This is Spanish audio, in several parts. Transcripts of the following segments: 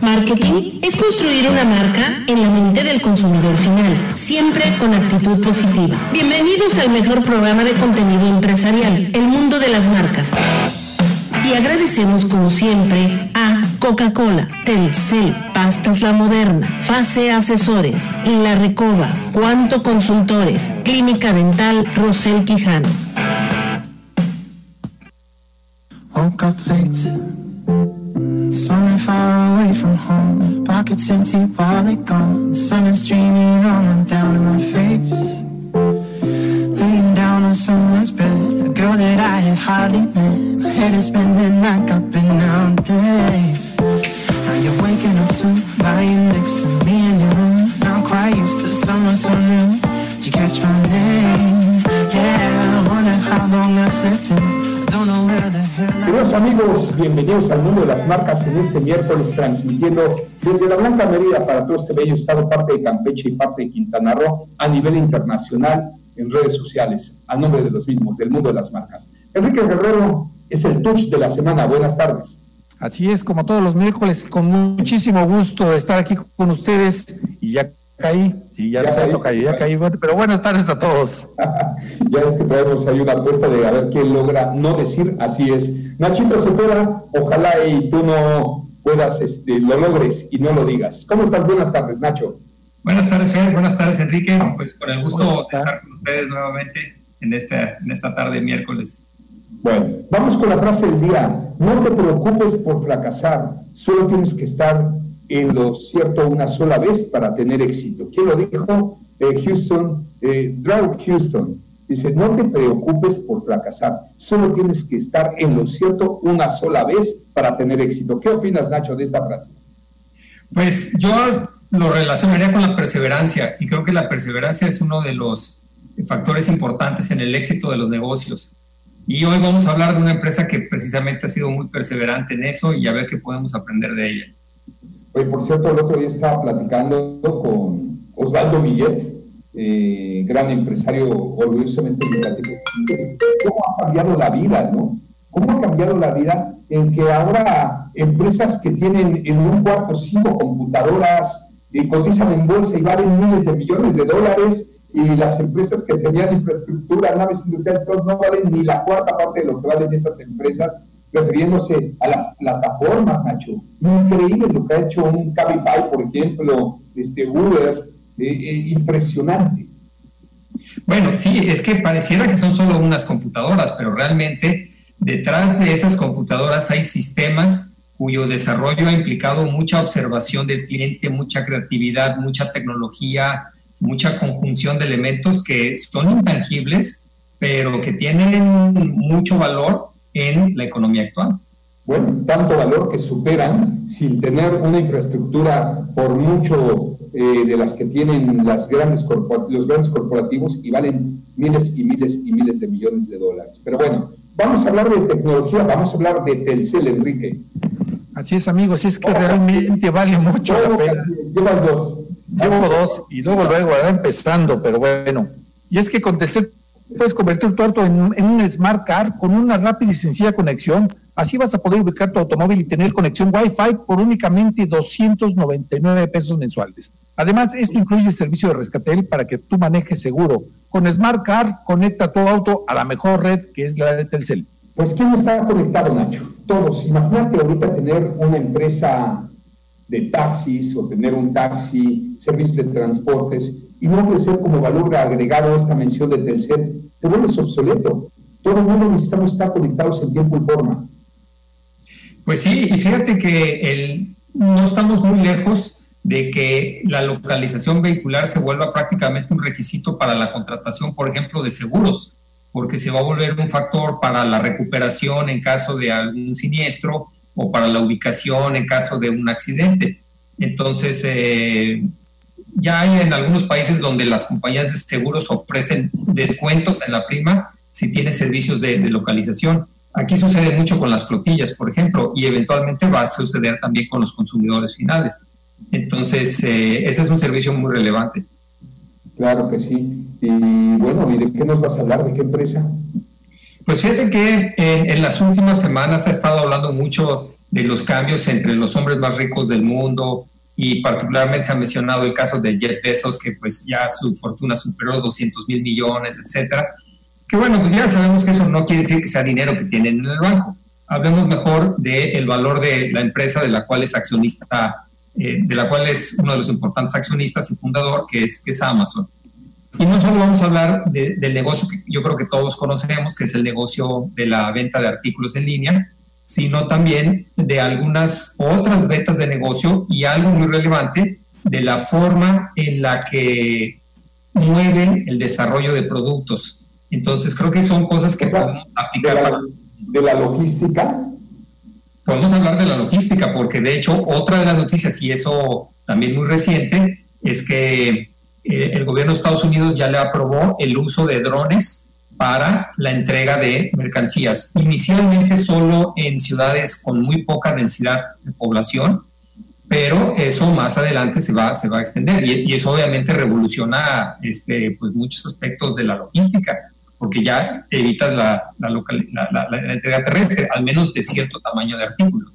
Marketing es construir una marca en la mente del consumidor final, siempre con actitud positiva. Bienvenidos al mejor programa de contenido empresarial, El Mundo de las Marcas. Y agradecemos como siempre a Coca-Cola, Telcel, Pastas La Moderna, Fase Asesores, La Recoba, Cuanto Consultores, Clínica Dental Rosel Quijano. Somewhere far away from home, pockets empty while they're gone. Sun is streaming on and down in my face. Laying down on someone's bed, a girl that I had hardly met. My head is spinning like I've been out days. Now you're waking up soon, lying next to me in your room. Now quite used to summer so new. Did you catch my name? Yeah, I wonder how long I slept in. Queridos amigos, bienvenidos al mundo de las marcas en este miércoles transmitiendo desde la Blanca Mérida para todo este bello estado, parte de Campeche y parte de Quintana Roo, a nivel internacional en redes sociales, a nombre de los mismos, del mundo de las marcas. Enrique Guerrero es el touch de la semana. Buenas tardes. Así es, como todos los miércoles, con muchísimo gusto de estar aquí con ustedes y ya caí, sí, ya, ya caí, ya caí, pero buenas tardes a todos. ya es que traemos ahí una apuesta de a ver quién logra no decir así es. Nachito Cepeda, ojalá y tú no puedas, este, lo logres y no lo digas. ¿Cómo estás? Buenas tardes, Nacho. Buenas tardes, Fer, buenas tardes, Enrique. Pues con el gusto de estar con ustedes nuevamente en esta, en esta tarde miércoles. Bueno, vamos con la frase del día. No te preocupes por fracasar, solo tienes que estar en lo cierto una sola vez para tener éxito. ¿Quién lo dijo? Eh, Houston, eh, Houston. Dice, no te preocupes por fracasar, solo tienes que estar en lo cierto una sola vez para tener éxito. ¿Qué opinas, Nacho, de esta frase? Pues yo lo relacionaría con la perseverancia y creo que la perseverancia es uno de los factores importantes en el éxito de los negocios. Y hoy vamos a hablar de una empresa que precisamente ha sido muy perseverante en eso y a ver qué podemos aprender de ella. Oye, por cierto, el otro día estaba platicando con Osvaldo Millet, eh, gran empresario orgullosamente educativo. ¿Cómo ha cambiado la vida, no? ¿Cómo ha cambiado la vida en que ahora empresas que tienen en un cuarto cinco computadoras y eh, cotizan en bolsa y valen miles de millones de dólares y las empresas que tenían infraestructura, naves industriales, no valen ni la cuarta parte de lo que valen esas empresas refiriéndose a las plataformas, Nacho. Increíble lo que ha hecho un Cabify, por ejemplo, este Uber, impresionante. Bueno, sí, es que pareciera que son solo unas computadoras, pero realmente detrás de esas computadoras hay sistemas cuyo desarrollo ha implicado mucha observación del cliente, mucha creatividad, mucha tecnología, mucha conjunción de elementos que son intangibles, pero que tienen mucho valor en la economía actual. Bueno, tanto valor que superan sin tener una infraestructura por mucho eh, de las que tienen las grandes los grandes corporativos y valen miles y miles y miles de millones de dólares. Pero bueno, vamos a hablar de tecnología, vamos a hablar de Telcel, Enrique. Así es, amigos, es que realmente vale mucho la pena. Llevas dos. Llevo dos y luego luego empezando, pero bueno. Y es que con Telcel puedes convertir tu auto en, un smart car con una rápida y sencilla conexión. Así vas a poder ubicar tu automóvil y tener conexión Wi-Fi por únicamente 299 pesos mensuales. Además, esto incluye el servicio de rescatel para que tú manejes seguro. Con Smart Car, conecta tu auto a la mejor red que es la de Telcel. Pues ¿quién está conectado, Nacho? Todos. Imagínate ahorita tener una empresa de taxis o tener un taxi, servicios de transportes y no ofrecer como valor agregado esta mención de Telcel, te vuelves obsoleto. Todo el mundo necesitamos estar conectados en tiempo y forma. Pues sí, y fíjate que el, no estamos muy lejos de que la localización vehicular se vuelva prácticamente un requisito para la contratación, por ejemplo, de seguros, porque se va a volver un factor para la recuperación en caso de algún siniestro o para la ubicación en caso de un accidente. Entonces, eh, ya hay en algunos países donde las compañías de seguros ofrecen descuentos en la prima si tiene servicios de, localización. Aquí sucede mucho con las flotillas, por ejemplo, y eventualmente va a suceder también con los consumidores finales. Entonces, eh, ese es un servicio muy relevante. Claro que sí. Y bueno, ¿y de qué nos vas a hablar? ¿De qué empresa? Pues fíjate que en, en las últimas semanas ha estado hablando mucho de los cambios entre los hombres más ricos del mundo y particularmente se ha mencionado el caso de Jeff Bezos, que pues ya su fortuna superó 200 mil millones, etcétera. Que bueno, pues ya sabemos que eso no quiere decir que sea dinero que tienen en el banco. Hablemos mejor del valor de la empresa de la cual es accionista, eh, de la cual es uno de los importantes accionistas y fundador, que es, que es Amazon. Y no solo vamos a hablar del negocio que yo creo que todos conocemos, que es el negocio de la venta de artículos en línea, sino también de algunas otras ventas de negocio y algo muy relevante de la forma en la que mueven el desarrollo de productos. Entonces creo que son cosas que podemos aplicar. De la, de la logística. Podemos hablar de la logística porque de hecho otra de las noticias, y eso también muy reciente, es que eh, el gobierno de Estados Unidos ya le aprobó el uso de drones para la entrega de mercancías. Inicialmente solo en ciudades con muy poca densidad de población, pero eso más adelante se va, se va a extender y, eso obviamente revoluciona este, pues muchos aspectos de la logística, porque ya evitas la, la, entrega terrestre, al menos de cierto tamaño de artículos.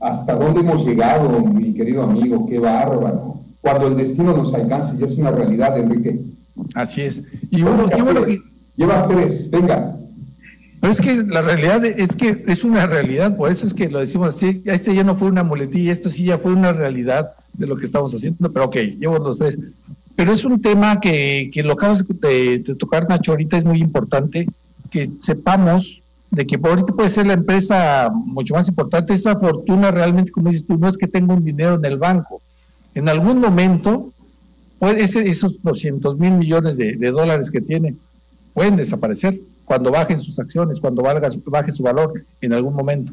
¿Hasta dónde hemos llegado, mi querido amigo? Qué bárbaro. Cuando el destino nos alcance, ya es una realidad, Enrique. Así es. Y bueno, qué bueno que Llevas tres, venga. Pero es que la realidad es que es una realidad, por eso es que lo decimos así, este ya no fue una muletilla, esto sí ya fue una realidad de lo que estamos haciendo, pero ok, llevo los tres. Pero es un tema que, que lo acabas de, tocar, Nacho, ahorita es muy importante que sepamos de que ahorita puede ser la empresa mucho más importante, esa fortuna realmente, como dices tú, no es que tenga un dinero en el banco. En algún momento, puede esos 200 mil millones de, de dólares que tiene, pueden desaparecer cuando bajen sus acciones, cuando valga, baje su valor en algún momento.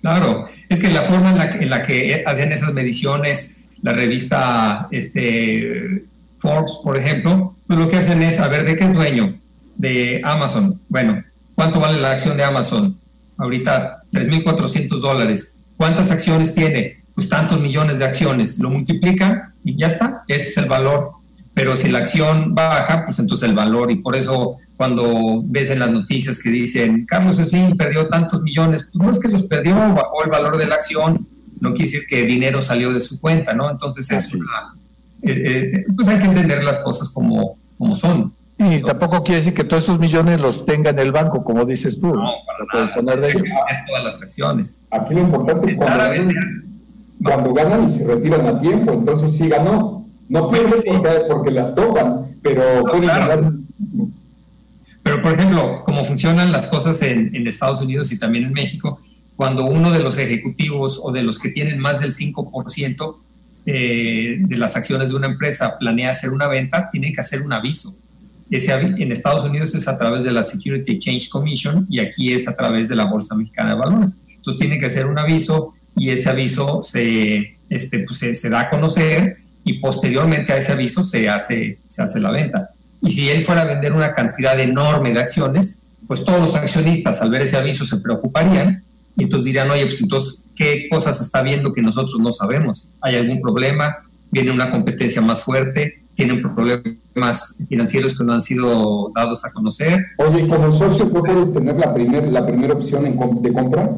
Claro, es que la forma en la en la que hacen esas mediciones, la revista este, Forbes, por ejemplo, pues lo que hacen es saber de qué es dueño de Amazon. Bueno, ¿cuánto vale la acción de Amazon? Ahorita, 3.400 dólares. ¿Cuántas acciones tiene? Pues tantos millones de acciones. Lo multiplica y ya está. Ese es el valor pero si la acción baja, pues entonces el valor, y por eso cuando ves en las noticias que dicen, Carlos Slim perdió tantos millones, pues no es que los perdió, bajó el valor de la acción, no quiere decir que dinero salió de su cuenta, ¿no? Entonces es una, eh, eh, pues hay que entender las cosas como, como son. Y tampoco quiere decir que todos esos millones los tenga en el banco, como dices tú. No, para nada. Poner de todas las acciones. Aquí lo importante es cuando, cuando ganan y se retiran a tiempo, entonces sí ganó. No pierdes porque, las tocan, pero Pero, por ejemplo, como funcionan las cosas en, Estados Unidos y también en México, cuando uno de los ejecutivos o de los que tienen más del 5% eh, de las acciones de una empresa planea hacer una venta, tienen que hacer un aviso. Ese, en Estados Unidos es a través de la Security Exchange Commission y aquí es a través de la Bolsa Mexicana de Valores. Entonces tienen que hacer un aviso y ese aviso se, este, pues, se da a conocer y posteriormente a ese aviso se hace, se hace la venta. Y si él fuera a vender una cantidad enorme de acciones, pues todos los accionistas al ver ese aviso se preocuparían y entonces dirían, oye, pues entonces, ¿qué cosas está viendo que nosotros no sabemos? ¿Hay algún problema? ¿Viene una competencia más fuerte? ¿Tienen problemas financieros que no han sido dados a conocer? Oye, como socios no puedes tener la, primer, la primera opción en, de compra?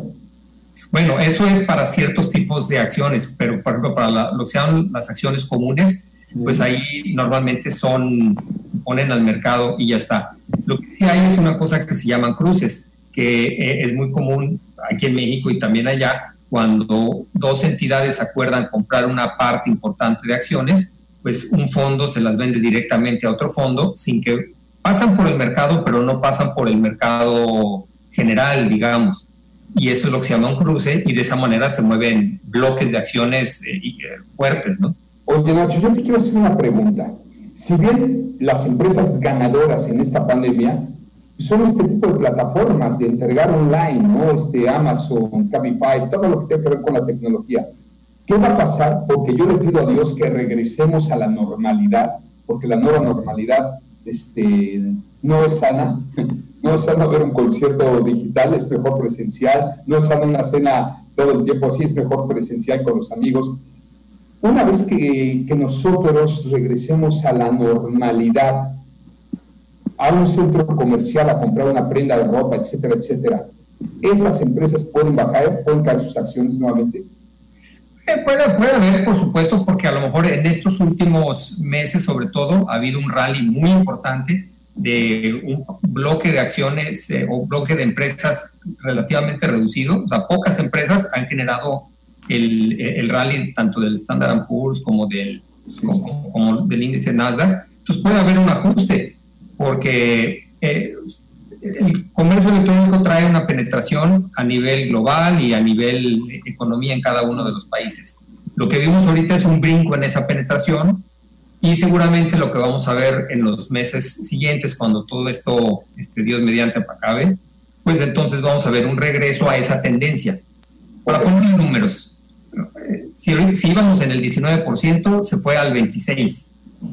Bueno, eso es para ciertos tipos de acciones, pero por ejemplo, para lo que sean las acciones comunes, pues ahí normalmente son, ponen al mercado y ya está. Lo que sí hay es una cosa que se llaman cruces, que eh, es muy común aquí en México y también allá, cuando dos entidades acuerdan comprar una parte importante de acciones, pues un fondo se las vende directamente a otro fondo sin que pasan por el mercado, pero no pasan por el mercado general, digamos y eso es lo que se llama un cruce y de esa manera se mueven bloques de acciones eh, eh, fuertes, ¿no? Oye, Nacho, yo te quiero hacer una pregunta. Si bien las empresas ganadoras en esta pandemia son este tipo de plataformas de entregar online, ¿no? Este Amazon, Cabify, todo lo que tiene que ver con la tecnología. ¿Qué va a pasar? Porque yo le pido a Dios que regresemos a la normalidad, porque la nueva normalidad este, no es sana, no es sano ver un concierto digital, es mejor presencial, no es sano una cena todo el tiempo así, es mejor presencial con los amigos. Una vez que, que nosotros regresemos a la normalidad, a un centro comercial a comprar una prenda de ropa, etcétera, etcétera, esas empresas pueden bajar, pueden caer sus acciones nuevamente. Eh, puede, puede haber, por supuesto, porque a lo mejor en estos últimos meses, sobre todo, ha habido un rally muy importante de un bloque de acciones eh, o bloque de empresas relativamente reducido. O sea, pocas empresas han generado el, el rally tanto del Standard Poor's como del, como, del índice Nasdaq. Entonces puede haber un ajuste, porque eh, el comercio electrónico trae una penetración a nivel global y a nivel economía en cada uno de los países. Lo que vimos ahorita es un brinco en esa penetración y seguramente lo que vamos a ver en los meses siguientes, cuando todo esto, este, Dios mediante, acabe, pues entonces vamos a ver un regreso a esa tendencia. Para poner números, eh, si, si íbamos en el 19%, se fue al 26%,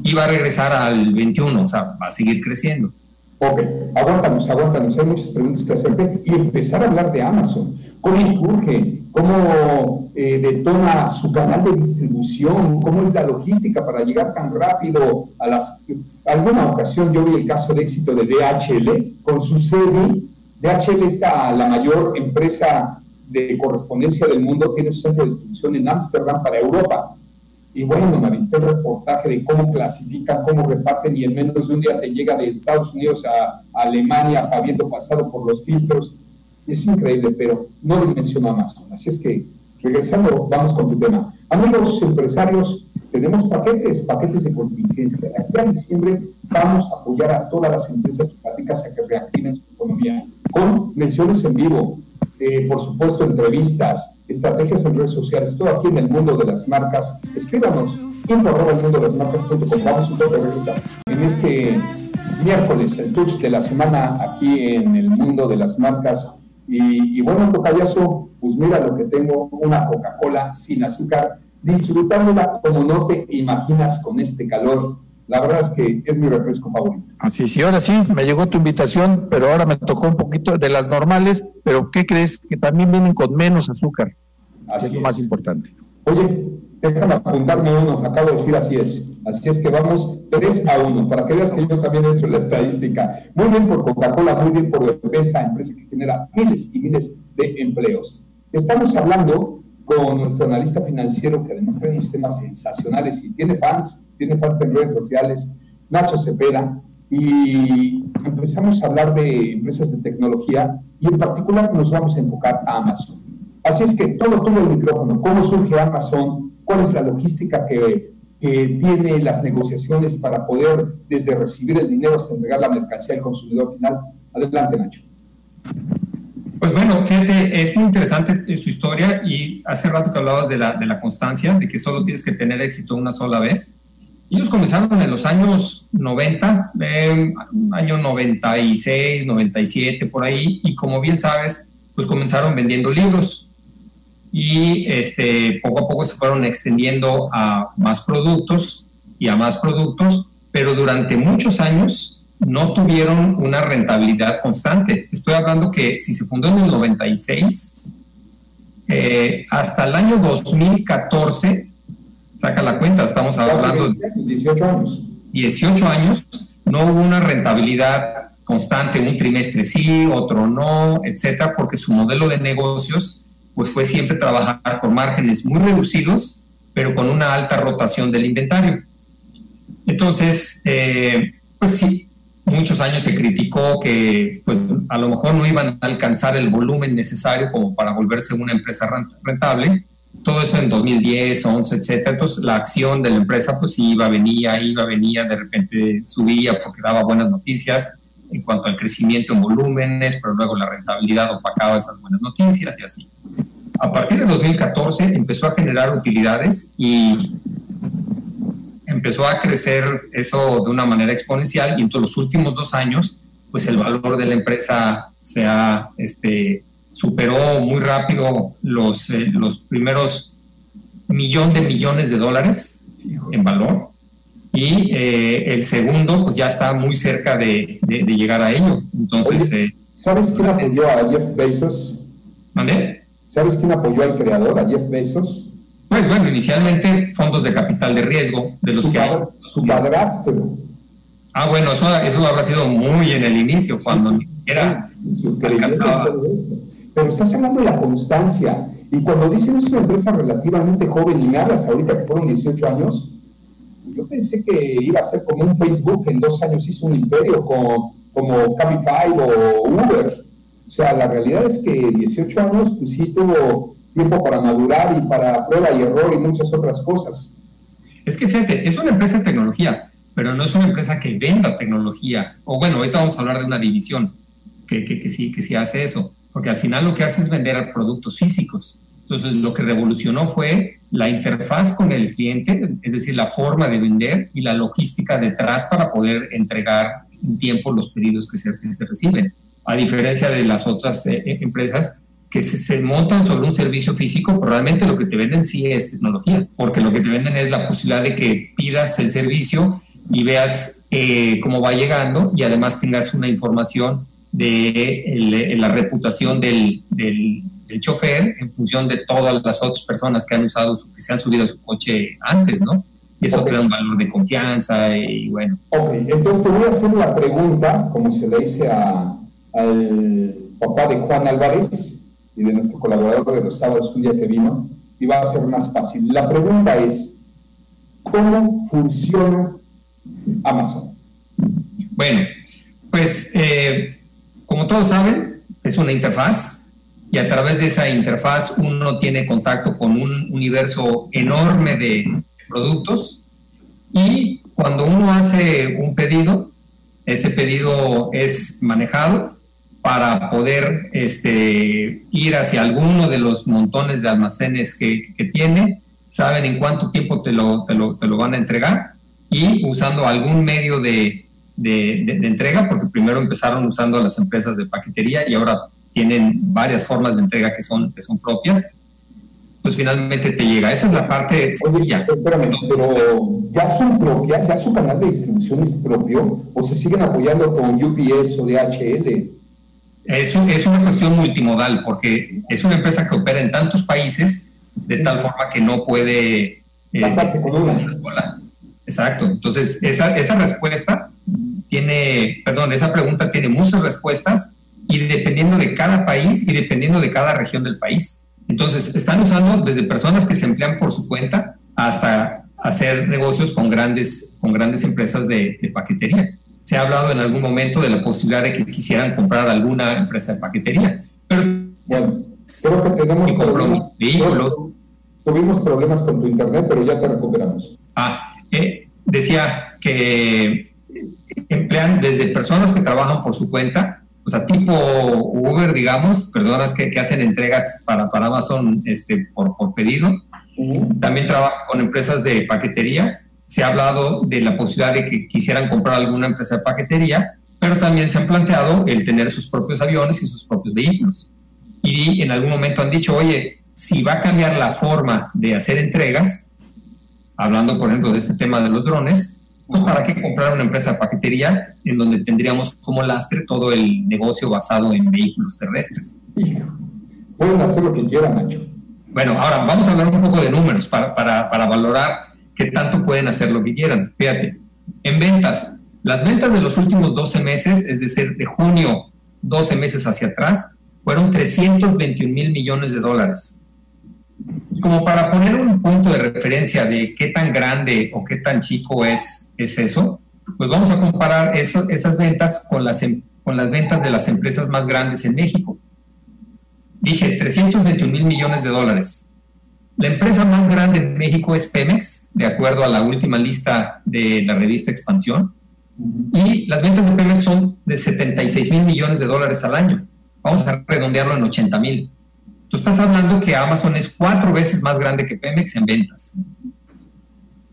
iba a regresar al 21%, o sea, va a seguir creciendo. Ok, aguántanos, aguántanos, hay muchas preguntas que hacerte y empezar a hablar de Amazon. ¿Cómo surge? ¿Cómo eh, detona su canal de distribución? ¿Cómo es la logística para llegar tan rápido a las... Alguna ocasión yo vi el caso de éxito de DHL con su sede. DHL está la mayor empresa de correspondencia del mundo, tiene su centro de distribución en Ámsterdam para Europa y bueno, me aventé el reportaje de cómo clasifican, cómo reparten y en menos de un día te llega de Estados Unidos a, Alemania habiendo pasado por los filtros. Es increíble, pero no dimensiona Amazon. Así es que, regresando, vamos con tu tema. Amigos empresarios, tenemos paquetes, paquetes de contingencia. Aquí a diciembre vamos a apoyar a todas las empresas climáticas a que reactiven su economía con menciones en vivo, eh, por supuesto entrevistas, estrategias en redes sociales, todo aquí en el mundo de las marcas. Escríbanos, info el mundo de las marcas.com. Vamos un poco a regresar en este miércoles, el touch de la semana aquí en el mundo de las marcas. Y, y bueno, Tocayazo, pues mira lo que tengo, una Coca-Cola sin azúcar, disfrutándola como no te imaginas con este calor la verdad es que es mi refresco favorito. Así, sí, ahora sí, me llegó tu invitación, pero ahora me tocó un poquito de las normales, pero ¿qué crees? Que también vienen con menos azúcar. Así es lo más importante. Oye, déjame apuntarme uno, acabo de decir así es. Así es que vamos 3 a 1, para que veas que yo también he hecho la estadística. Muy bien por Coca-Cola, muy bien por esa empresa que genera miles y miles de empleos. Estamos hablando con nuestro analista financiero, que además trae unos temas sensacionales y tiene fans, tiene fans en redes sociales, Nacho Cepeda, y empezamos a hablar de empresas de tecnología y en particular nos vamos a enfocar a Amazon. Así es que todo, todo el micrófono, cómo surge Amazon, cuál es la logística que, que tiene las negociaciones para poder desde recibir el dinero hasta entregar la mercancía al consumidor final. Adelante, Nacho. Pues bueno, fíjate, es muy interesante su historia y hace rato que hablabas de la, de la constancia, de que solo tienes que tener éxito una sola vez. Ellos comenzaron en los años 90, eh, año 96, 97, por ahí, y como bien sabes, pues comenzaron vendiendo libros y este, poco a poco se fueron extendiendo a más productos y a más productos, pero durante muchos años no tuvieron una rentabilidad constante. Estoy hablando que si se fundó en el 96, eh, hasta el año 2014, saca la cuenta, estamos hablando de 18 años. 18 años, no hubo una rentabilidad constante, un trimestre sí, otro no, etcétera, porque su modelo de negocios pues fue siempre trabajar con márgenes muy reducidos, pero con una alta rotación del inventario. Entonces, eh, pues sí, muchos años se criticó que pues, a lo mejor no iban a alcanzar el volumen necesario como para volverse una empresa rentable. Todo eso en 2010, 11, etcétera. Entonces la acción de la empresa pues iba, venía, iba, venía, de repente subía porque daba buenas noticias en cuanto al crecimiento en volúmenes, pero luego la rentabilidad opacaba esas buenas noticias y así. A partir de 2014 empezó a generar utilidades y empezó a crecer eso de una manera exponencial y en los últimos dos años, pues el valor de la empresa se ha, este, superó muy rápido los, eh, los primeros millón de millones de dólares en valor y eh, el segundo pues ya está muy cerca de, de, llegar a ello. Entonces, eh, ¿sabes quién apoyó a Jeff Bezos? ¿Mandé? ¿Sabes quién apoyó al creador, a Jeff Bezos? Pues bueno, inicialmente fondos de capital de riesgo, de los su que hay. Su padrastro. Ah, bueno, eso, eso habrá sido muy en el inicio, cuando sí, era alcanzaba. Pero estás hablando de la constancia. Y cuando dicen es una empresa relativamente joven y me hablas ahorita que fueron 18 años, yo pensé que iba a ser como un Facebook que en dos años hizo un imperio como, como o Uber. O sea, la realidad es que 18 años, pues sí tuvo tiempo para madurar y para prueba y error y muchas otras cosas. Es que fíjate, es una empresa de tecnología, pero no es una empresa que venda tecnología. O bueno, ahorita vamos a hablar de una división que, que sí, que sí hace eso, porque al final lo que hace es vender productos físicos. Entonces, lo que revolucionó fue la interfaz con el cliente, es decir, la forma de vender y la logística detrás para poder entregar en tiempo los pedidos que se, reciben. A diferencia de las otras eh, eh, empresas que se, montan sobre un servicio físico, pero realmente lo que te venden sí es tecnología, porque lo que te venden es la posibilidad de que pidas el servicio y veas eh, cómo va llegando y además tengas una información de la reputación del, del, chofer en función de todas las otras personas que han usado, su, que se han subido a su coche antes, ¿no? Y eso te da un valor de confianza y bueno. Ok, entonces te voy a hacer la pregunta, como se le dice a, al papá de Juan Álvarez y de nuestro colaborador de los sábados un día que vino, y va a ser más fácil. La pregunta es, ¿cómo funciona Amazon? Bueno, pues eh, como todos saben, es una interfaz y a través de esa interfaz uno tiene contacto con un universo enorme de productos y cuando uno hace un pedido, ese pedido es manejado para poder este, ir hacia alguno de los montones de almacenes que, tiene, saben en cuánto tiempo te lo, te lo, te lo van a entregar y usando algún medio de, de, entrega, porque primero empezaron usando las empresas de paquetería y ahora tienen varias formas de entrega que son, que son propias, pues finalmente te llega. Esa es la parte ya. Espérame, pero ya son propias, ya su canal de distribución es propio, o se siguen apoyando con UPS o DHL. Es, es una cuestión multimodal, porque es una empresa que opera en tantos países de tal forma que no puede eh, pasarse con una. Exacto. Entonces, esa, esa respuesta tiene, perdón, esa pregunta tiene muchas respuestas y dependiendo de cada país y dependiendo de cada región del país. Entonces, están usando desde personas que se emplean por su cuenta hasta hacer negocios con grandes, con grandes empresas de, paquetería. Se ha hablado en algún momento de la posibilidad de que quisieran comprar alguna empresa de paquetería, pero bueno, creo que tenemos problemas, Tuvimos problemas con tu internet, pero ya te recuperamos. Ah, eh, decía que emplean desde personas que trabajan por su cuenta, o sea, tipo Uber, digamos, personas que, que hacen entregas para, para Amazon este, por, por pedido. También trabajan con empresas de paquetería. Se ha hablado de la posibilidad de que quisieran comprar alguna empresa de paquetería, pero también se han planteado el tener sus propios aviones y sus propios vehículos. Y en algún momento han dicho, oye, si va a cambiar la forma de hacer entregas, hablando por ejemplo de este tema de los drones, pues para qué comprar una empresa de paquetería en donde tendríamos como lastre todo el negocio basado en vehículos terrestres. Pueden hacer lo que quieran, Nacho. Bueno, ahora vamos a hablar un poco de números para, para, para valorar qué tanto pueden hacer lo que quieran. Fíjate, en ventas, las ventas de los últimos 12 meses, es decir, de junio 12 meses hacia atrás, fueron 321 mil millones de dólares como para poner un punto de referencia de qué tan grande o qué tan chico es, es eso, pues vamos a comparar esas ventas con las, em, con las ventas de las empresas más grandes en México. Dije, 321 mil millones de dólares. La empresa más grande en México es Pemex, de acuerdo a la última lista de la revista Expansión. Y las ventas de Pemex son de 76 mil millones de dólares al año. Vamos a redondearlo en 80 mil. Tú estás hablando que Amazon es cuatro veces más grande que Pemex en ventas.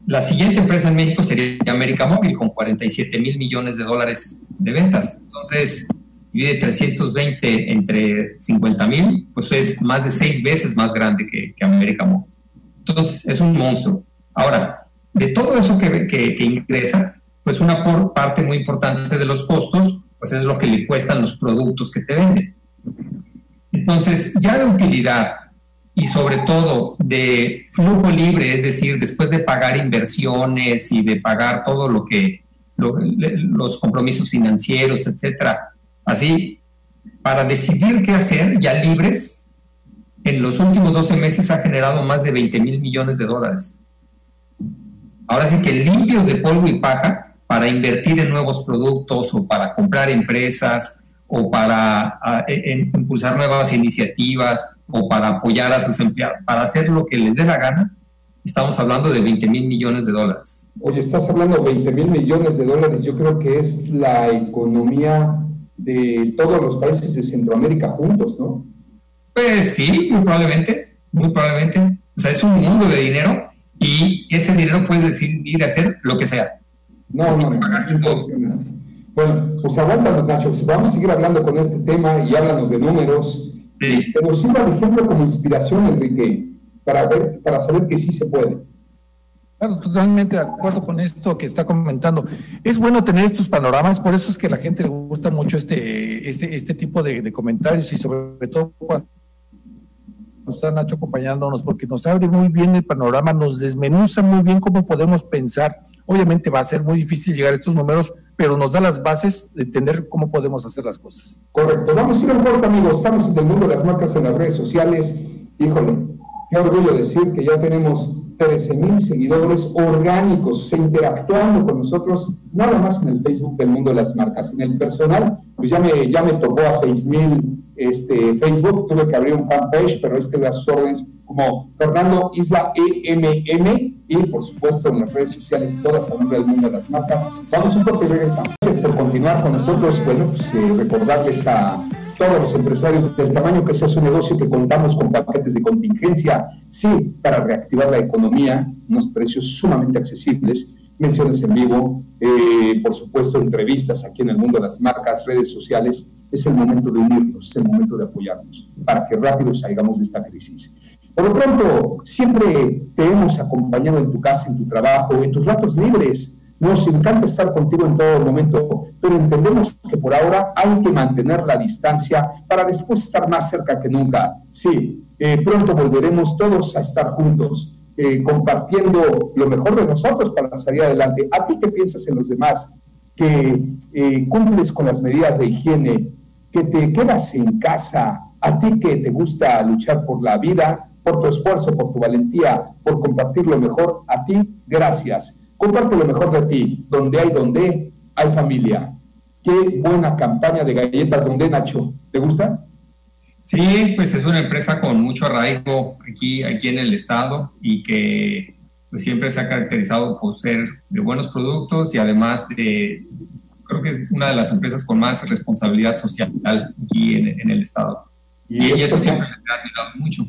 La siguiente empresa en México sería América Móvil, con 47 mil millones de dólares de ventas. Entonces, divide 320 entre 50 mil, pues es más de seis veces más grande que, América Móvil. Entonces, es un monstruo. Ahora, de todo eso que, que ingresa, pues una por parte muy importante de los costos, pues es lo que le cuestan los productos que te venden. Entonces, ya de utilidad y sobre todo de flujo libre, es decir, después de pagar inversiones y de pagar todo lo que los compromisos financieros, etcétera, así para decidir qué hacer, ya libres, en los últimos 12 meses ha generado más de 20 mil millones de dólares. Ahora sí que limpios de polvo y paja para invertir en nuevos productos o para comprar empresas o para impulsar nuevas iniciativas o para apoyar a sus empleados, para hacer lo que les dé la gana, estamos hablando de 20 mil millones de dólares. Oye, estás hablando de 20 mil millones de dólares, yo creo que es la economía de todos los países de Centroamérica juntos, ¿no? Pues sí, muy probablemente, muy probablemente. O sea, es un mundo de dinero y ese dinero puedes decidir hacer lo que sea. No, no, no. Bueno, pues aguántanos, Nacho. Vamos a seguir hablando con este tema y háblanos de números. Sí. Pero sirva de ejemplo como inspiración, Enrique, para, ver, para saber que sí se puede. Claro, totalmente de acuerdo con esto que está comentando. Es bueno tener estos panoramas, por eso es que a la gente le gusta mucho este, este, este tipo de, comentarios y sobre todo cuando está Nacho acompañándonos, porque nos abre muy bien el panorama, nos desmenuza muy bien cómo podemos pensar. Obviamente va a ser muy difícil llegar a estos números, pero nos da las bases de entender cómo podemos hacer las cosas. Correcto. Vamos a ir un corto, amigos. Estamos en el mundo de las marcas en las redes sociales. Híjole, qué orgullo decir que ya tenemos 13 mil seguidores orgánicos, se interactuando con nosotros, nada más en el Facebook del mundo de las marcas. En el personal, pues ya me, ya me tocó a 6 mil este, Facebook, tuve que abrir un fanpage, pero este de sus órdenes como Fernando Isla EMM y por supuesto en las redes sociales todas a del mundo de las marcas. Vamos un poco y regresamos. Gracias por continuar con nosotros. Bueno, pues eh, recordarles a todos los empresarios del tamaño que sea su negocio que contamos con paquetes de contingencia, sí, para reactivar la economía, unos precios sumamente accesibles, menciones en vivo, eh, por supuesto entrevistas aquí en el mundo de las marcas, redes sociales, es el momento de unirnos, es el momento de apoyarnos para que rápido salgamos de esta crisis. Por lo pronto, siempre te hemos acompañado en tu casa, en tu trabajo, en tus ratos libres, nos encanta estar contigo en todo momento, pero entendemos que por ahora hay que mantener la distancia para después estar más cerca que nunca. Sí, eh, pronto volveremos todos a estar juntos, eh, compartiendo lo mejor de nosotros para salir adelante. ¿A ti qué piensas en los demás? Que eh, cumples con las medidas de higiene, que te quedas en casa, a ti que te gusta luchar por la vida, por tu esfuerzo, por tu valentía, por compartir lo mejor, a ti, gracias Comparte lo mejor de ti. Donde hay donde, hay familia. Qué buena campaña de galletas donde, Nacho. ¿Te gusta? Sí, pues es una empresa con mucho arraigo aquí, aquí en el estado y que pues, siempre se ha caracterizado por ser de buenos productos y además de, creo que es una de las empresas con más responsabilidad social aquí en, el estado. Y, eso siempre les ha admirado mucho.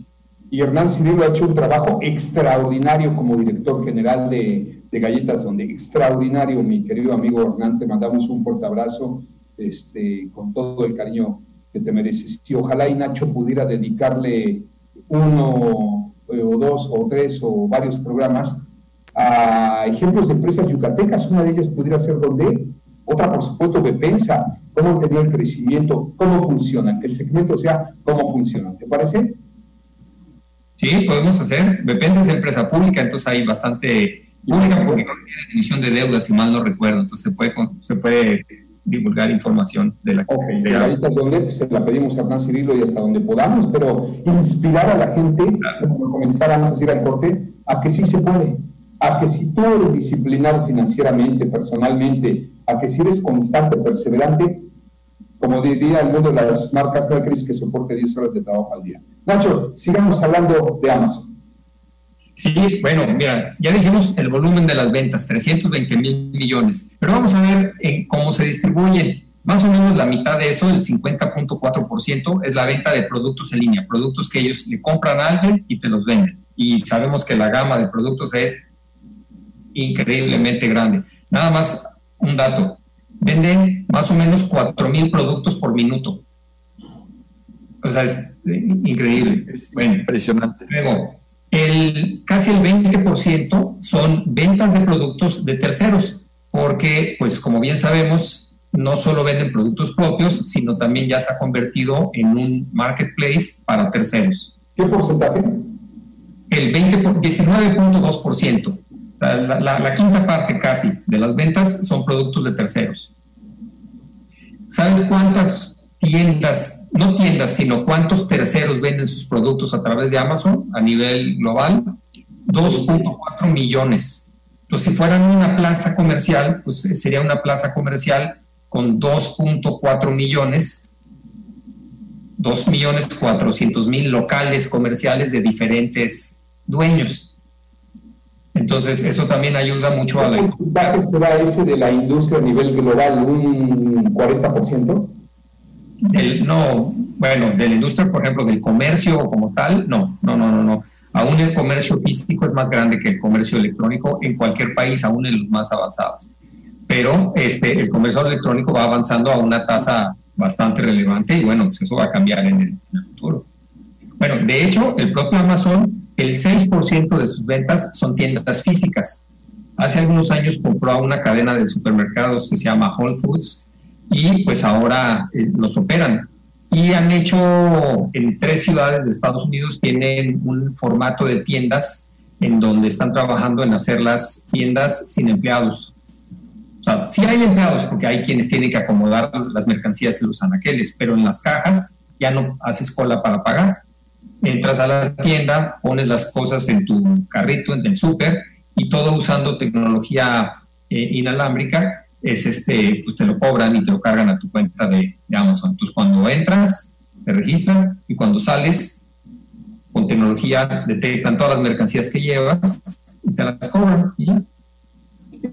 Y Hernán Cirilo ha hecho un trabajo extraordinario como director general de, de galletas, donde extraordinario, mi querido amigo Hernán, te mandamos un fuerte abrazo este, con todo el cariño que te mereces. Y ojalá y Nacho pudiera dedicarle uno eh, o dos o tres o varios programas a ejemplos de empresas yucatecas, una de ellas pudiera ser donde, otra por supuesto Bepensa, cómo han tenido el crecimiento, cómo funcionan, que el segmento sea cómo funciona. ¿Te parece? Sí, podemos hacer. Bepensa es empresa pública, entonces hay bastante Única porque no tiene emisión de deuda, si mal no recuerdo, entonces se puede, se puede divulgar información de la que sea. Ahorita donde pues, se la pedimos a Hernán Cirilo y hasta donde podamos, pero inspirar a la gente, como comentaba antes de ir al corte, a que sí se puede, a que si tú eres disciplinado financieramente, personalmente, a que si eres constante, perseverante, como diría el mundo de las marcas, hay crisis que soporte 10 horas de trabajo al día. Nacho, sigamos hablando de Amazon. Sí, bueno, mira, ya dijimos el volumen de las ventas, 320 mil millones, pero vamos a ver en cómo se distribuyen. Más o menos la mitad de eso, el 50.4%, es la venta de productos en línea, productos que ellos le compran a alguien y te los venden. Y sabemos que la gama de productos es increíblemente grande. Nada más un dato, venden más o menos 4 mil productos por minuto. O sea, es increíble. Es impresionante. Luego, el, casi el 20% son ventas de productos de terceros, porque, pues como bien sabemos, no solo venden productos propios, sino también ya se ha convertido en un marketplace para terceros. ¿Qué porcentaje? El 19.2%. La, la, la quinta parte casi de las ventas son productos de terceros. ¿Sabes cuántas tiendas, no tiendas, sino cuántos terceros venden sus productos a través de Amazon a nivel global, 2.4 millones. Entonces, si fueran una plaza comercial, pues eh, sería una plaza comercial con 2.4 millones, 2 millones 400 mil locales comerciales de diferentes dueños. Entonces, eso también ayuda mucho a la... ¿Qué porcentaje será ese de la industria a nivel global? ¿Un 40%? No, bueno, de la industria, por ejemplo, del comercio como tal, no, no, no, no, no. Aún el comercio físico es más grande que el comercio electrónico en cualquier país, aún en los más avanzados. Pero este, el comercio electrónico va avanzando a una tasa bastante relevante y bueno, pues eso va a cambiar en el, en el futuro. Bueno, de hecho, el propio Amazon, el 6% de sus ventas son tiendas físicas. Hace algunos años compró a una cadena de supermercados que se llama Whole Foods y pues ahora eh, los operan. Y han hecho en tres ciudades de Estados Unidos, tienen un formato de tiendas en donde están trabajando en hacer las tiendas sin empleados. O sea, sí hay empleados porque hay quienes tienen que acomodar las mercancías en los anaqueles, pero en las cajas ya no haces cola para pagar. Entras a la tienda, pones las cosas en tu carrito, en el súper, y todo usando tecnología eh, inalámbrica es este, pues te lo cobran y te lo cargan a tu cuenta de, Amazon. Entonces, cuando entras, te registran y cuando sales, con tecnología detectan todas las mercancías que llevas y te las cobran.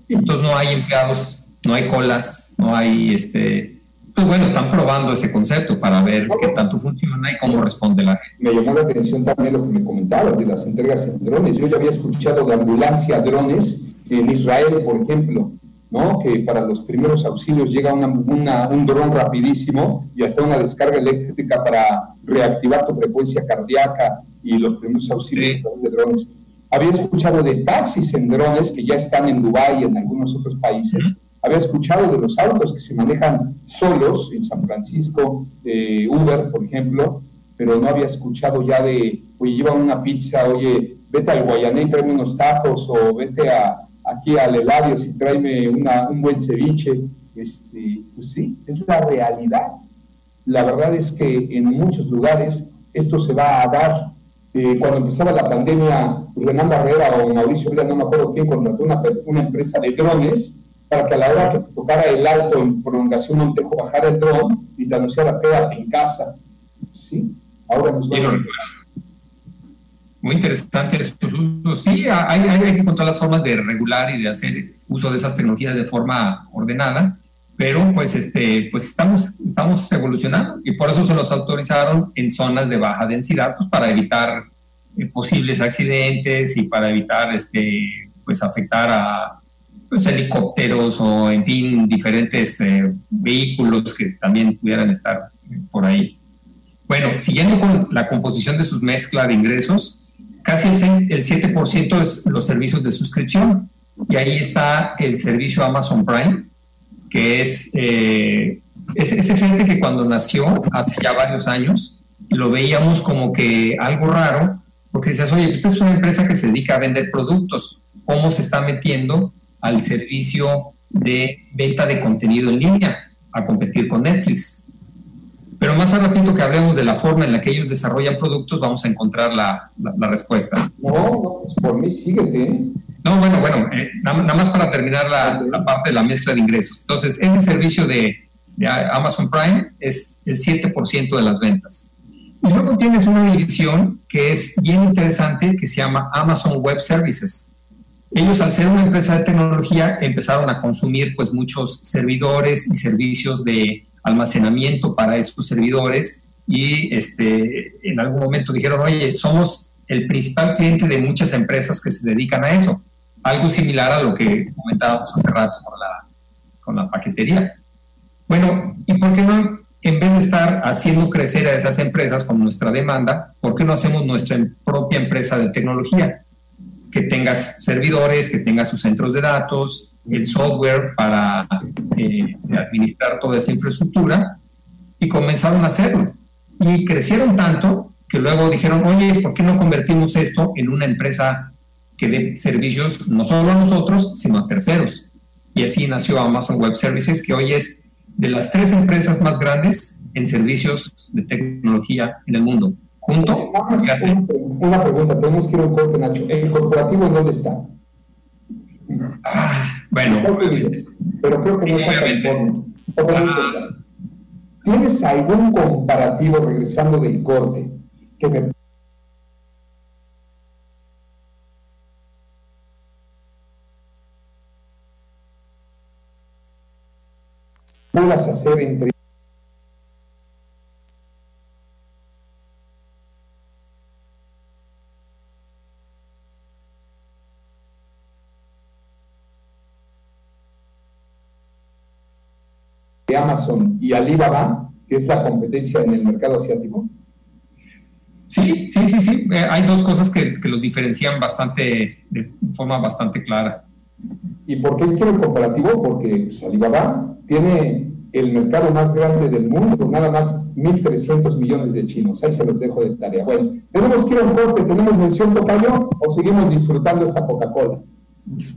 Entonces, no hay empleados, no hay colas, no hay este. Entonces, bueno, están probando ese concepto para ver qué tanto funciona y cómo responde la gente. Me llamó la atención también lo que me comentabas de las entregas en drones. Yo ya había escuchado de ambulancia drones en Israel, por ejemplo ¿no? que para los primeros auxilios llega un dron rapidísimo y hasta una descarga eléctrica para reactivar tu frecuencia cardíaca y los primeros auxilios de drones. Había escuchado de taxis en drones que ya están en Dubái y en algunos otros países. Había escuchado de los autos que se manejan solos en San Francisco, de Uber, por ejemplo, pero no había escuchado ya de, oye, lleva una pizza, oye, vete al Guayané y tráeme unos tacos, o vete a, aquí al Eladio si tráeme un buen ceviche. Este, pues sí, es la realidad. La verdad es que en muchos lugares esto se va a dar. Eh, cuando empezaba la pandemia, pues Renan Barrera o Mauricio Vila, no me acuerdo quién, contrató una, una empresa de drones para que a la hora que tocara el alto en prolongación Montejo bajara el dron y te anunciara quédate en casa. ¿Sí? Ahora nos muy interesante estos usos. Sí, hay, hay, que encontrar las formas de regular y de hacer uso de esas tecnologías de forma ordenada, pero pues, este, pues estamos, estamos evolucionando y por eso se los autorizaron en zonas de baja densidad, pues para evitar eh, posibles accidentes y para evitar este, pues afectar a pues, helicópteros o en fin diferentes eh, vehículos que también pudieran estar por ahí. Bueno, siguiendo con la composición de sus mezclas de ingresos, casi el 7% es los servicios de suscripción. Y ahí está el servicio Amazon Prime, que es, eh, gente que cuando nació, hace ya varios años, lo veíamos como que algo raro, porque decías, oye, usted es una empresa que se dedica a vender productos, ¿cómo se está metiendo al servicio de venta de contenido en línea a competir con Netflix? Pero más a ratito que hablemos de la forma en la que ellos desarrollan productos, vamos a encontrar la, la, respuesta. No, no, pues por mí síguete. No, bueno, bueno, eh, nada, más para terminar la, la, parte de la mezcla de ingresos. Entonces, ese servicio de, de Amazon Prime es el 7% de las ventas. Y luego tienes una división que es bien interesante que se llama Amazon Web Services. Ellos al ser una empresa de tecnología empezaron a consumir pues muchos servidores y servicios de almacenamiento para esos servidores y este, en algún momento dijeron, oye, somos el principal cliente de muchas empresas que se dedican a eso. Algo similar a lo que comentábamos hace rato con la, con la paquetería. Bueno, ¿y por qué no, en vez de estar haciendo crecer a esas empresas con nuestra demanda, por qué no hacemos nuestra propia empresa de tecnología? Que tenga servidores, que tenga sus centros de datos, el software para eh, administrar toda esa infraestructura y comenzaron a hacerlo. Y crecieron tanto que luego dijeron, oye, ¿por qué no convertimos esto en una empresa que dé servicios no solo a nosotros, sino a terceros? Y así nació Amazon Web Services, que hoy es de las tres empresas más grandes en servicios de tecnología en el mundo. Junto. Una pregunta, tenemos que ir a un corte, Nacho. ¿El corporativo en dónde está? Ah, bueno. Pero creo que no está ah. ¿Tienes algún comparativo regresando del corte que me puedas hacer entre Amazon y Alibaba, que es la competencia en el mercado asiático? Sí, sí, sí, sí. Eh, hay dos cosas que, que, los diferencian bastante, de forma bastante clara. ¿Y por qué quiero el comparativo? Porque pues, Alibaba tiene el mercado más grande del mundo, nada más 1.300 millones de chinos. Ahí se los dejo de tarea. Bueno, ¿tenemos que ir a un corte? ¿Tenemos mención tocayo o seguimos disfrutando esta Coca-Cola?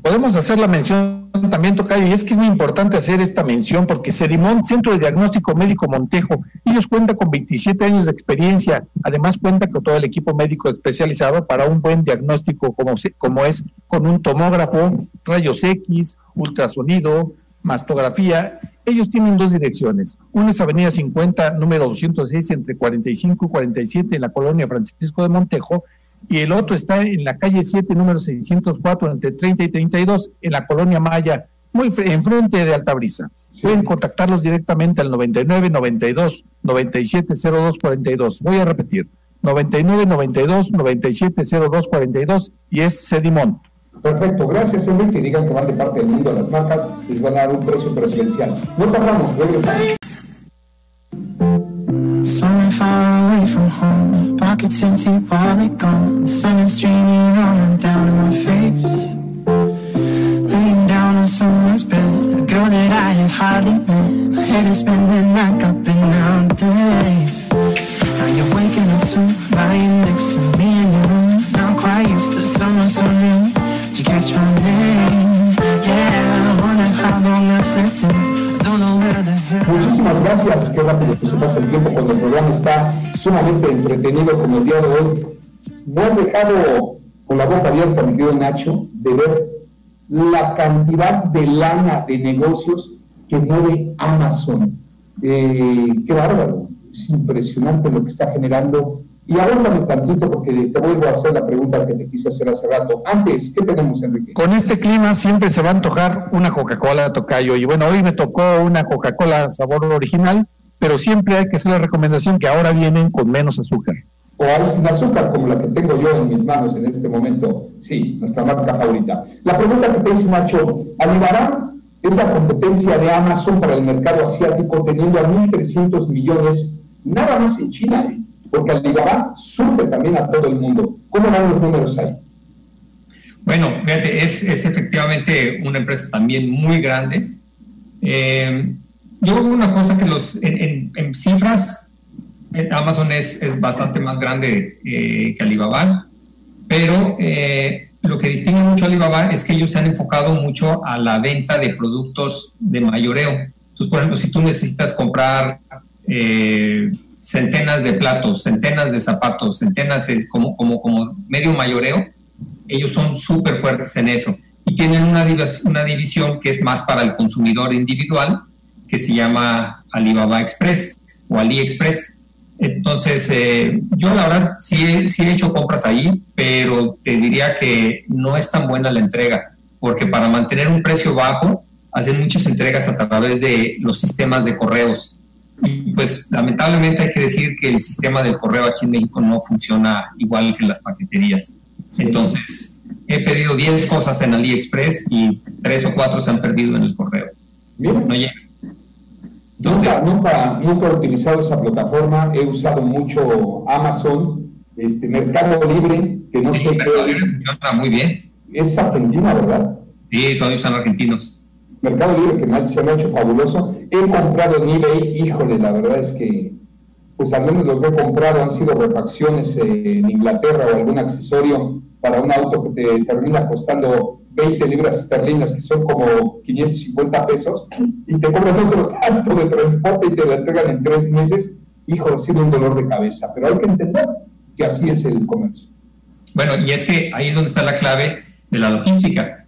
Podemos hacer la mención también, Tocayo, y es que es muy importante hacer esta mención porque Sedimón, Centro de Diagnóstico Médico Montejo, ellos cuentan con 27 años de experiencia, además cuenta con todo el equipo médico especializado para un buen diagnóstico como, como es con un tomógrafo, rayos X, ultrasonido, mastografía. Ellos tienen dos direcciones. Una es Avenida 50, número 206, entre 45 y 47 en la colonia Francisco de Montejo, y el otro está en la calle 7, número 604, entre 30 y 32, en la colonia Maya, muy enfrente de Altabrisa. Pueden contactarlos directamente al 99 92 97 02 42. Voy a repetir, 99 92 97 02 42 y es Sedimont. Perfecto, gracias Enrique. Digan que van de parte del mundo a las marcas, les van a dar un precio preferencial. No tardamos, regresamos. Somewhere far away from home, pockets empty while they're gone. The sun is streaming on and down my face. Laying down on someone's bed, a girl that I had hardly met. My head is spinning like I've been nowadays. Now you're waking up to lying next to me in your room. Quite used to someone so new. Did you catch my name? Yeah, I wonder how long I slept in. Muchísimas gracias. Qué rápido se pasa el tiempo cuando el programa está sumamente entretenido como el día de hoy. Me has dejado con la boca abierta, mi querido Nacho, de ver la cantidad de lana de negocios que mueve Amazon. Eh, qué bárbaro. Es impresionante lo que está generando y un tantito porque te vuelvo a hacer la pregunta que te quise hacer hace rato. Antes, ¿qué tenemos, Enrique? Con este clima siempre se va a antojar una Coca-Cola, Tocayo. Y bueno, hoy me tocó una Coca-Cola sabor original, pero siempre hay que hacer la recomendación que ahora vienen con menos azúcar. O hay sin azúcar, como la que tengo yo en mis manos en este momento. Sí, nuestra marca favorita. La pregunta que te hice, Nacho, ¿Alibaba es la competencia de Amazon para el mercado asiático teniendo a 1.300 millones nada más en China? ¿eh? Porque Alibaba surge también a todo el mundo. ¿Cómo van los números ahí? Bueno, fíjate, es, efectivamente una empresa también muy grande. Eh, yo veo una cosa que los, en, cifras, Amazon es, bastante más grande eh, que Alibaba, pero eh, lo que distingue mucho a Alibaba es que ellos se han enfocado mucho a la venta de productos de mayoreo. Entonces, por ejemplo, si tú necesitas comprar centenas de platos, centenas de zapatos, centenas de, como, como, como medio mayoreo, ellos son súper fuertes en eso. Y tienen una, una división que es más para el consumidor individual, que se llama Alibaba Express o AliExpress. Entonces, eh, yo la verdad sí sí he hecho compras ahí, pero te diría que no es tan buena la entrega, porque para mantener un precio bajo, hacen muchas entregas a través de los sistemas de correos y pues lamentablemente hay que decir que el sistema del correo aquí en México no funciona igual que las paqueterías. Entonces, he pedido 10 cosas en AliExpress y 3 o 4 se han perdido en el correo. Bien. No llega. Entonces, nunca, nunca, he utilizado esa plataforma, he usado mucho Amazon, este Mercado Libre, que no sé Mercado Libre funciona muy bien. Es argentina, ¿verdad? Sí, son, son argentinos. Mercado Libre que se me ha hecho fabuloso. He comprado en eBay, híjole, la verdad es que, pues al menos lo que he comprado han sido refacciones en Inglaterra o algún accesorio para un auto que te termina costando 20 libras esterlinas, que son como 550 pesos, y te cobran otro tanto de transporte y te lo entregan en tres meses, hijo, ha sido un dolor de cabeza. Pero hay que entender que así es el comercio. Bueno, y es que ahí es donde está la clave de la logística,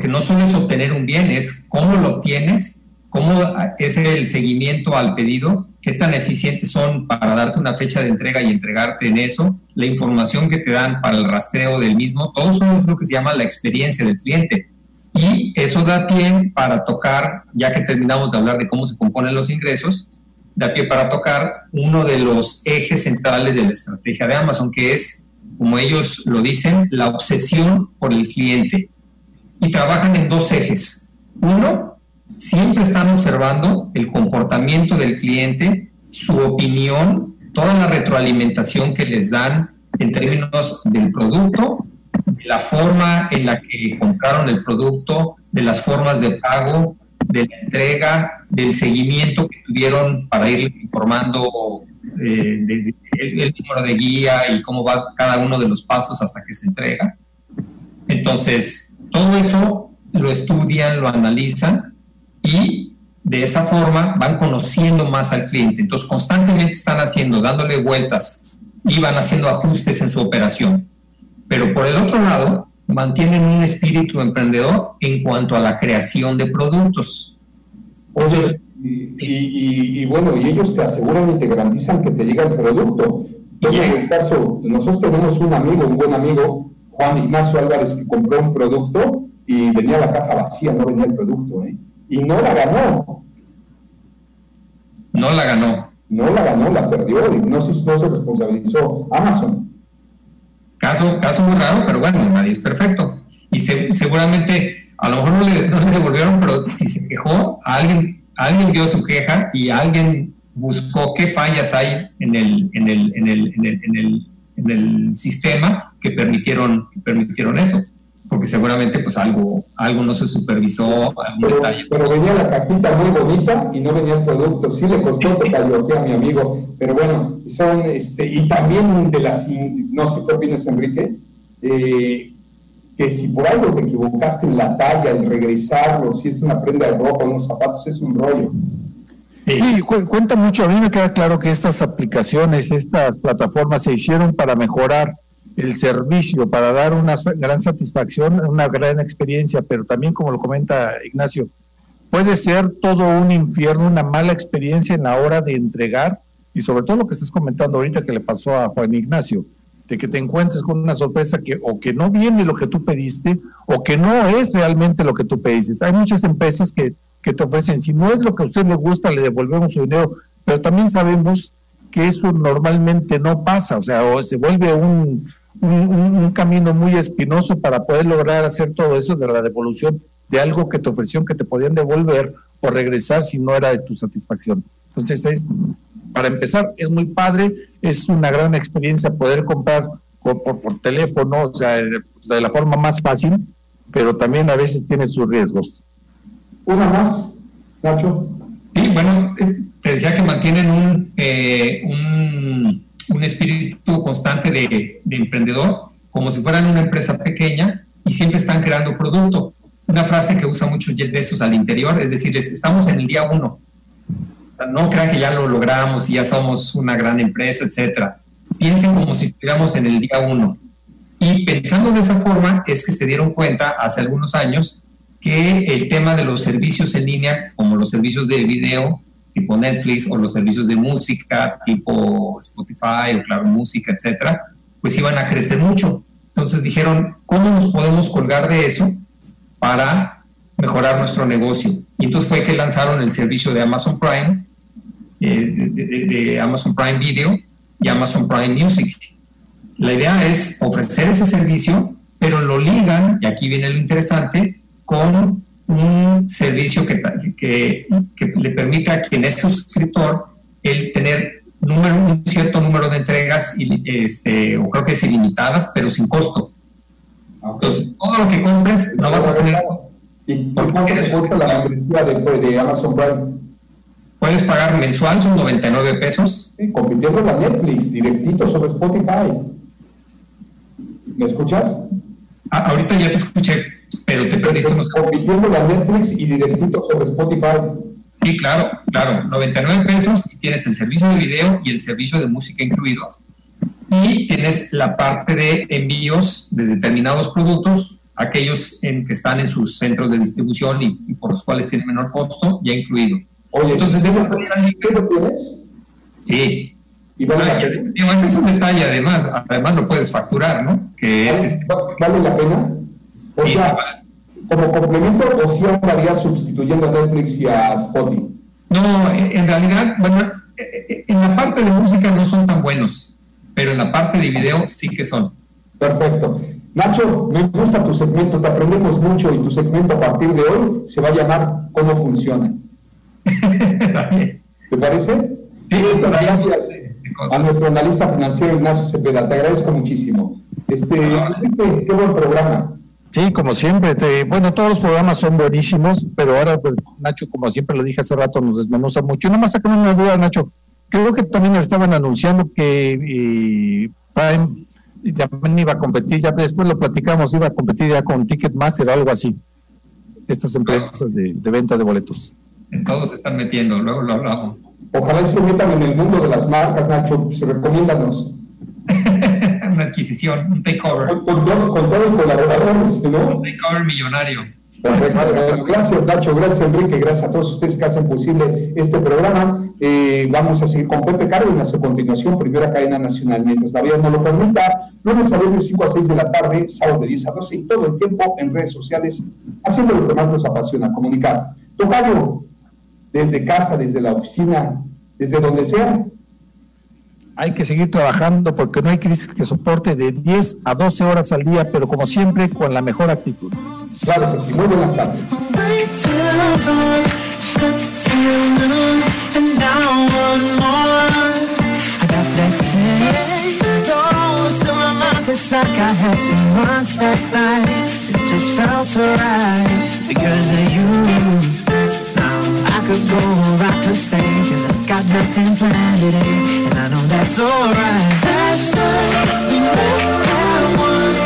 porque no solo es obtener un bien, es cómo lo obtienes, cómo es el seguimiento al pedido, qué tan eficientes son para darte una fecha de entrega y entregarte en eso, la información que te dan para el rastreo del mismo, todo eso es lo que se llama la experiencia del cliente. Y eso da pie para tocar, ya que terminamos de hablar de cómo se componen los ingresos, da pie para tocar uno de los ejes centrales de la estrategia de Amazon, que es, como ellos lo dicen, la obsesión por el cliente. Y trabajan en dos ejes. Uno, siempre están observando el comportamiento del cliente, su opinión, toda la retroalimentación que les dan en términos del producto, de la forma en la que compraron el producto, de las formas de pago, de la entrega, del seguimiento que tuvieron para ir informando eh, el, número de guía y cómo va cada uno de los pasos hasta que se entrega. Entonces, todo eso lo estudian, lo analizan y de esa forma van conociendo más al cliente. Entonces, constantemente están haciendo, dándole vueltas y van haciendo ajustes en su operación. Pero por el otro lado, mantienen un espíritu emprendedor en cuanto a la creación de productos. Oye, y, bueno, y ellos te aseguran y te garantizan que te llega el producto. Entonces, en el caso, nosotros tenemos un amigo, un buen amigo, Juan Ignacio Álvarez, que compró un producto y venía la caja vacía, no venía el producto, ¿eh? Y no la ganó. No la ganó. No la ganó, la perdió, y no, se, no se responsabilizó Amazon. Caso, caso muy raro, pero bueno, nadie es perfecto. Y seguramente, a lo mejor no le, no le, devolvieron, pero si se quejó, alguien, alguien dio su queja y alguien buscó qué fallas hay en el, en el, en el, en el, en el, en el sistema que permitieron, que permitieron eso porque seguramente pues algo, algo no se supervisó, algún pero, detalle. Pero venía la cajita muy bonita y no venía el producto, sí le costó que a mi amigo, pero bueno, son, este, y también de las, no sé qué opinas Enrique, eh, que si por algo te equivocaste en la talla, el regresarlo, si es una prenda de ropa, unos zapatos, es un rollo. Sí, cuenta mucho. A mí me queda claro que estas aplicaciones, estas plataformas se hicieron para mejorar el servicio para dar una gran satisfacción, una gran experiencia, pero también, como lo comenta Ignacio, puede ser todo un infierno, una mala experiencia en la hora de entregar y sobre todo lo que estás comentando ahorita que le pasó a Juan Ignacio, de que te encuentres con una sorpresa que o que no viene lo que tú pediste o que no es realmente lo que tú pediste. Hay muchas empresas que, que te ofrecen, si no es lo que a usted le gusta, le devolvemos su dinero, pero también sabemos que eso normalmente no pasa, o sea, o se vuelve un, un, camino muy espinoso para poder lograr hacer todo eso de la devolución de algo que te ofrecieron que te podían devolver o regresar si no era de tu satisfacción. Entonces, es, para empezar, es muy padre, es una gran experiencia poder comprar por, por, teléfono, o sea, de la forma más fácil, pero también a veces tiene sus riesgos. Una más, Nacho. Sí, bueno, eh, te decía que mantienen un, eh, un un espíritu constante de, emprendedor, como si fueran una empresa pequeña y siempre están creando producto. Una frase que usa mucho Jeff Bezos al interior, es decir, estamos en el día uno. No crean que ya lo logramos y ya somos una gran empresa, etcétera. Piensen como si estuviéramos en el día uno. Y pensando de esa forma es que se dieron cuenta hace algunos años que el tema de los servicios en línea, como los servicios de video, tipo Netflix o los servicios de música tipo Spotify o Claro Música, etcétera, pues iban a crecer mucho. Entonces dijeron, ¿cómo nos podemos colgar de eso para mejorar nuestro negocio? Y entonces fue que lanzaron el servicio de Amazon Prime, eh, de, Amazon Prime Video y Amazon Prime Music. La idea es ofrecer ese servicio, pero lo ligan, y aquí viene lo interesante, con un servicio que, que, le permite a quien es suscriptor el tener número, un cierto número de entregas, este, o creo que es ilimitadas, pero sin costo. Entonces, todo lo que compres no vas a tener. ¿Y cuánto cuesta la membresía de, de, Amazon Prime? Puedes pagar mensual, son 99 pesos. Sí, compitiendo con Netflix, directito sobre Spotify. ¿Me escuchas? ahorita ya te escuché, pero te perdiste unos... Compitiendo la Netflix y directito sobre Spotify. Sí, claro, claro, 99 pesos y tienes el servicio de video y el servicio de música incluidos. Y tienes la parte de envíos de determinados productos, aquellos en que están en sus centros de distribución y, por los cuales tienen menor costo, ya incluido. Oye, entonces, ¿de esa manera lo tienes? Sí. Y vale, ah, este es un detalle, además, además lo puedes facturar, ¿no? Que ¿Vale, es este... ¿Vale la pena? O sea, como complemento o si andarías sustituyendo a Netflix y a Spotify? No, en realidad, bueno, en la parte de música no son tan buenos, pero en la parte de video sí que son. Perfecto. Nacho, me gusta tu segmento, te aprendemos mucho y tu segmento a partir de hoy se va a llamar ¿Cómo funciona? ¿Te parece? Sí, muchas gracias a nuestro analista financiero Ignacio Cepeda. Te agradezco muchísimo. Este, qué buen programa. Sí, como siempre. bueno, todos los programas son buenísimos, pero ahora, pues, Nacho, como siempre lo dije hace rato, nos desmenuza mucho. Y nomás sacame una duda, Nacho. Creo que también estaban anunciando que eh, Prime también iba a competir, ya después lo platicamos, iba a competir ya con Ticketmaster o algo así. Estas empresas de, de ventas de boletos. Todos se están metiendo, luego lo hablamos. Ojalá se metan en el mundo de las marcas, Nacho, se recomiéndanos. Una adquisición, un takeover. Con, con, con todos los colaboradores, ¿no? Un takeover millonario. Perfecto. Gracias, Nacho. Gracias, Enrique. Gracias a todos ustedes que hacen posible este programa. Eh, vamos a seguir con Pepe Cárdenas a continuación, primera cadena nacional. Mientras la vida no lo permita, lunes a viernes 5 a 6 de la tarde, sábados de 10 a 12 y todo el tiempo en redes sociales, haciendo lo que más nos apasiona, comunicar. Tocayo, desde casa, desde la oficina, desde donde sea, hay que seguir trabajando porque no hay crisis que soporte de 10 a 12 horas al día, pero como siempre, con la mejor actitud. Claro que sí, muy buenas tardes. Could go or I could stay Cause I got nothing planned today And I know that's alright. Last night we met at one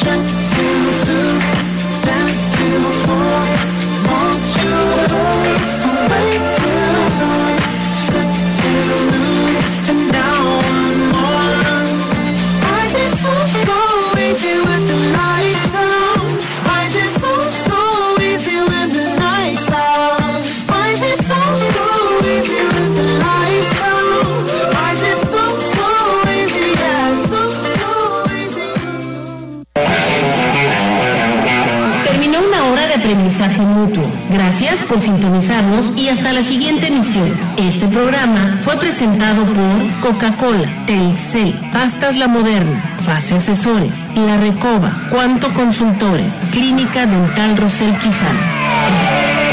Drank till two Dance till four Want you home Away Gracias por sintonizarnos y hasta la siguiente emisión. Este programa fue presentado por Coca-Cola, Telcel, Pastas La Moderna, Fase Asesores, La Recoba, Cuanto Consultores, Clínica Dental Rosel Quijano.